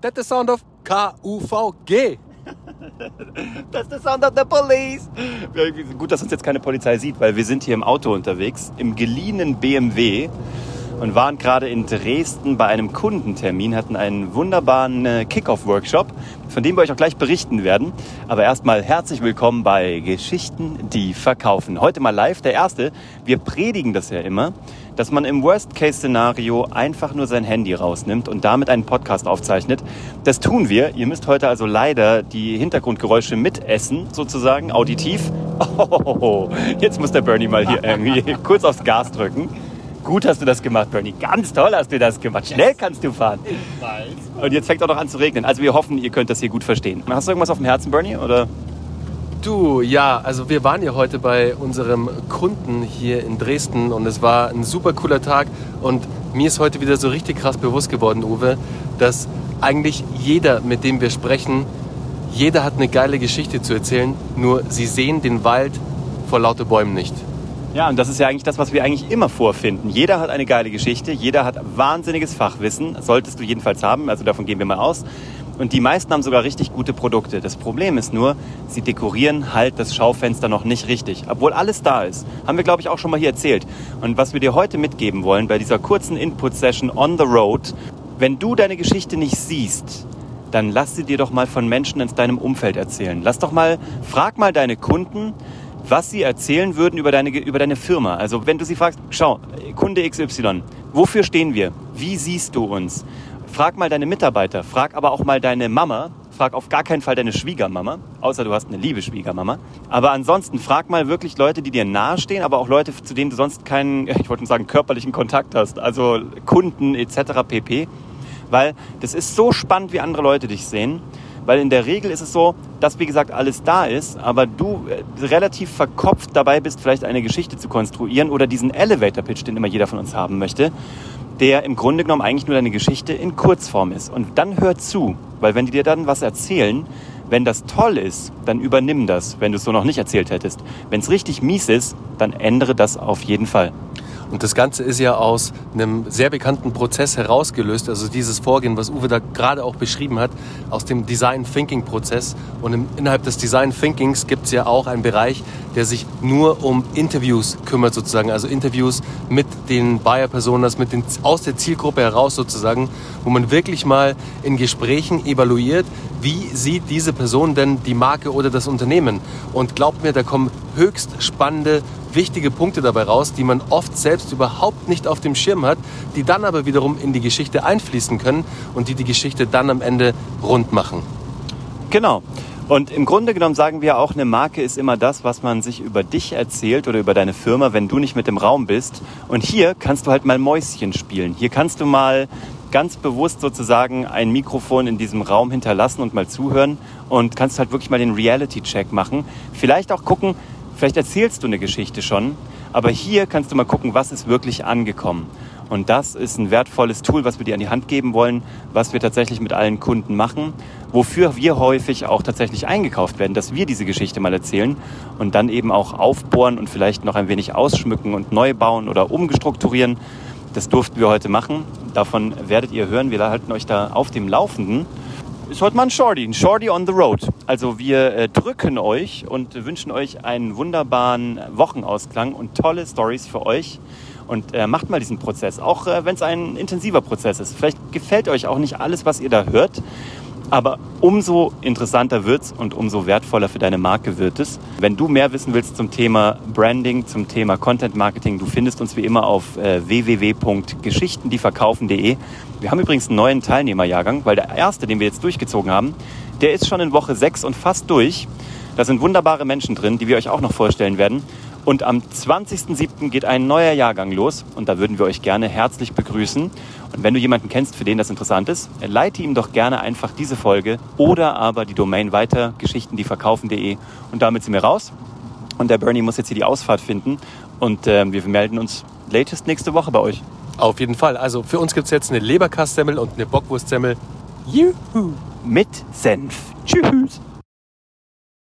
That's the sound of K-U-V-G. That's the sound of the police. Gut, dass uns jetzt keine Polizei sieht, weil wir sind hier im Auto unterwegs, im geliehenen BMW und waren gerade in Dresden bei einem Kundentermin, hatten einen wunderbaren äh, Kickoff-Workshop, von dem wir euch auch gleich berichten werden. Aber erstmal herzlich willkommen bei Geschichten, die verkaufen. Heute mal live, der erste. Wir predigen das ja immer, dass man im Worst-Case-Szenario einfach nur sein Handy rausnimmt und damit einen Podcast aufzeichnet. Das tun wir. Ihr müsst heute also leider die Hintergrundgeräusche mitessen, sozusagen, auditiv. Oh, jetzt muss der Bernie mal hier irgendwie kurz aufs Gas drücken. Gut hast du das gemacht, Bernie. Ganz toll hast du das gemacht. Schnell kannst du fahren. Ich weiß. Und jetzt fängt auch noch an zu regnen. Also wir hoffen, ihr könnt das hier gut verstehen. Hast du irgendwas auf dem Herzen, Bernie? Oder? Du, ja, also wir waren ja heute bei unserem Kunden hier in Dresden und es war ein super cooler Tag und mir ist heute wieder so richtig krass bewusst geworden, Uwe, dass eigentlich jeder, mit dem wir sprechen, jeder hat eine geile Geschichte zu erzählen, nur sie sehen den Wald vor lauter Bäumen nicht. Ja, und das ist ja eigentlich das, was wir eigentlich immer vorfinden. Jeder hat eine geile Geschichte, jeder hat wahnsinniges Fachwissen, solltest du jedenfalls haben, also davon gehen wir mal aus. Und die meisten haben sogar richtig gute Produkte. Das Problem ist nur, sie dekorieren halt das Schaufenster noch nicht richtig. Obwohl alles da ist. Haben wir, glaube ich, auch schon mal hier erzählt. Und was wir dir heute mitgeben wollen bei dieser kurzen Input-Session on the road, wenn du deine Geschichte nicht siehst, dann lass sie dir doch mal von Menschen in deinem Umfeld erzählen. Lass doch mal, frag mal deine Kunden, was sie erzählen würden über deine, über deine Firma. Also wenn du sie fragst, schau, Kunde XY, wofür stehen wir? Wie siehst du uns? Frag mal deine Mitarbeiter, frag aber auch mal deine Mama, frag auf gar keinen Fall deine Schwiegermama, außer du hast eine liebe Schwiegermama. Aber ansonsten frag mal wirklich Leute, die dir nahestehen, aber auch Leute, zu denen du sonst keinen, ich wollte sagen, körperlichen Kontakt hast, also Kunden etc. pp. Weil das ist so spannend, wie andere Leute dich sehen. Weil in der Regel ist es so, dass wie gesagt alles da ist, aber du äh, relativ verkopft dabei bist, vielleicht eine Geschichte zu konstruieren oder diesen Elevator Pitch, den immer jeder von uns haben möchte, der im Grunde genommen eigentlich nur deine Geschichte in Kurzform ist. Und dann hör zu, weil wenn die dir dann was erzählen, wenn das toll ist, dann übernimm das, wenn du es so noch nicht erzählt hättest. Wenn es richtig mies ist, dann ändere das auf jeden Fall. Und das Ganze ist ja aus einem sehr bekannten Prozess herausgelöst, also dieses Vorgehen, was Uwe da gerade auch beschrieben hat, aus dem Design Thinking Prozess. Und im, innerhalb des Design Thinkings gibt es ja auch einen Bereich, der sich nur um Interviews kümmert sozusagen, also Interviews mit den Buyer-Personas, aus der Zielgruppe heraus sozusagen, wo man wirklich mal in Gesprächen evaluiert, wie sieht diese Person denn die Marke oder das Unternehmen. Und glaubt mir, da kommen höchst spannende wichtige Punkte dabei raus, die man oft selbst überhaupt nicht auf dem Schirm hat, die dann aber wiederum in die Geschichte einfließen können und die die Geschichte dann am Ende rund machen. Genau. Und im Grunde genommen sagen wir auch, eine Marke ist immer das, was man sich über dich erzählt oder über deine Firma, wenn du nicht mit im Raum bist. Und hier kannst du halt mal Mäuschen spielen. Hier kannst du mal ganz bewusst sozusagen ein Mikrofon in diesem Raum hinterlassen und mal zuhören und kannst halt wirklich mal den Reality-Check machen. Vielleicht auch gucken, Vielleicht erzählst du eine Geschichte schon, aber hier kannst du mal gucken, was ist wirklich angekommen. Und das ist ein wertvolles Tool, was wir dir an die Hand geben wollen, was wir tatsächlich mit allen Kunden machen, wofür wir häufig auch tatsächlich eingekauft werden, dass wir diese Geschichte mal erzählen und dann eben auch aufbohren und vielleicht noch ein wenig ausschmücken und neu bauen oder umgestrukturieren. Das durften wir heute machen. Davon werdet ihr hören. Wir halten euch da auf dem Laufenden ist heute mal ein Shorty, ein Shorty on the road. Also wir äh, drücken euch und wünschen euch einen wunderbaren Wochenausklang und tolle Stories für euch. Und äh, macht mal diesen Prozess, auch äh, wenn es ein intensiver Prozess ist. Vielleicht gefällt euch auch nicht alles, was ihr da hört. Aber umso interessanter wird es und umso wertvoller für deine Marke wird es. Wenn du mehr wissen willst zum Thema Branding, zum Thema Content Marketing, du findest uns wie immer auf äh, www.geschichtendieverkaufen.de. Wir haben übrigens einen neuen Teilnehmerjahrgang, weil der erste, den wir jetzt durchgezogen haben, der ist schon in Woche 6 und fast durch. Da sind wunderbare Menschen drin, die wir euch auch noch vorstellen werden. Und am 20.07. geht ein neuer Jahrgang los und da würden wir euch gerne herzlich begrüßen. Und wenn du jemanden kennst, für den das interessant ist, leite ihm doch gerne einfach diese Folge oder aber die Domain weiter, geschichtendieverkaufen.de und damit sind wir raus. Und der Bernie muss jetzt hier die Ausfahrt finden und äh, wir melden uns latest nächste Woche bei euch. Auf jeden Fall. Also für uns gibt es jetzt eine Leberkastsemmel und eine Bockwurstsemmel. Juhu! Mit Senf. Tschüss!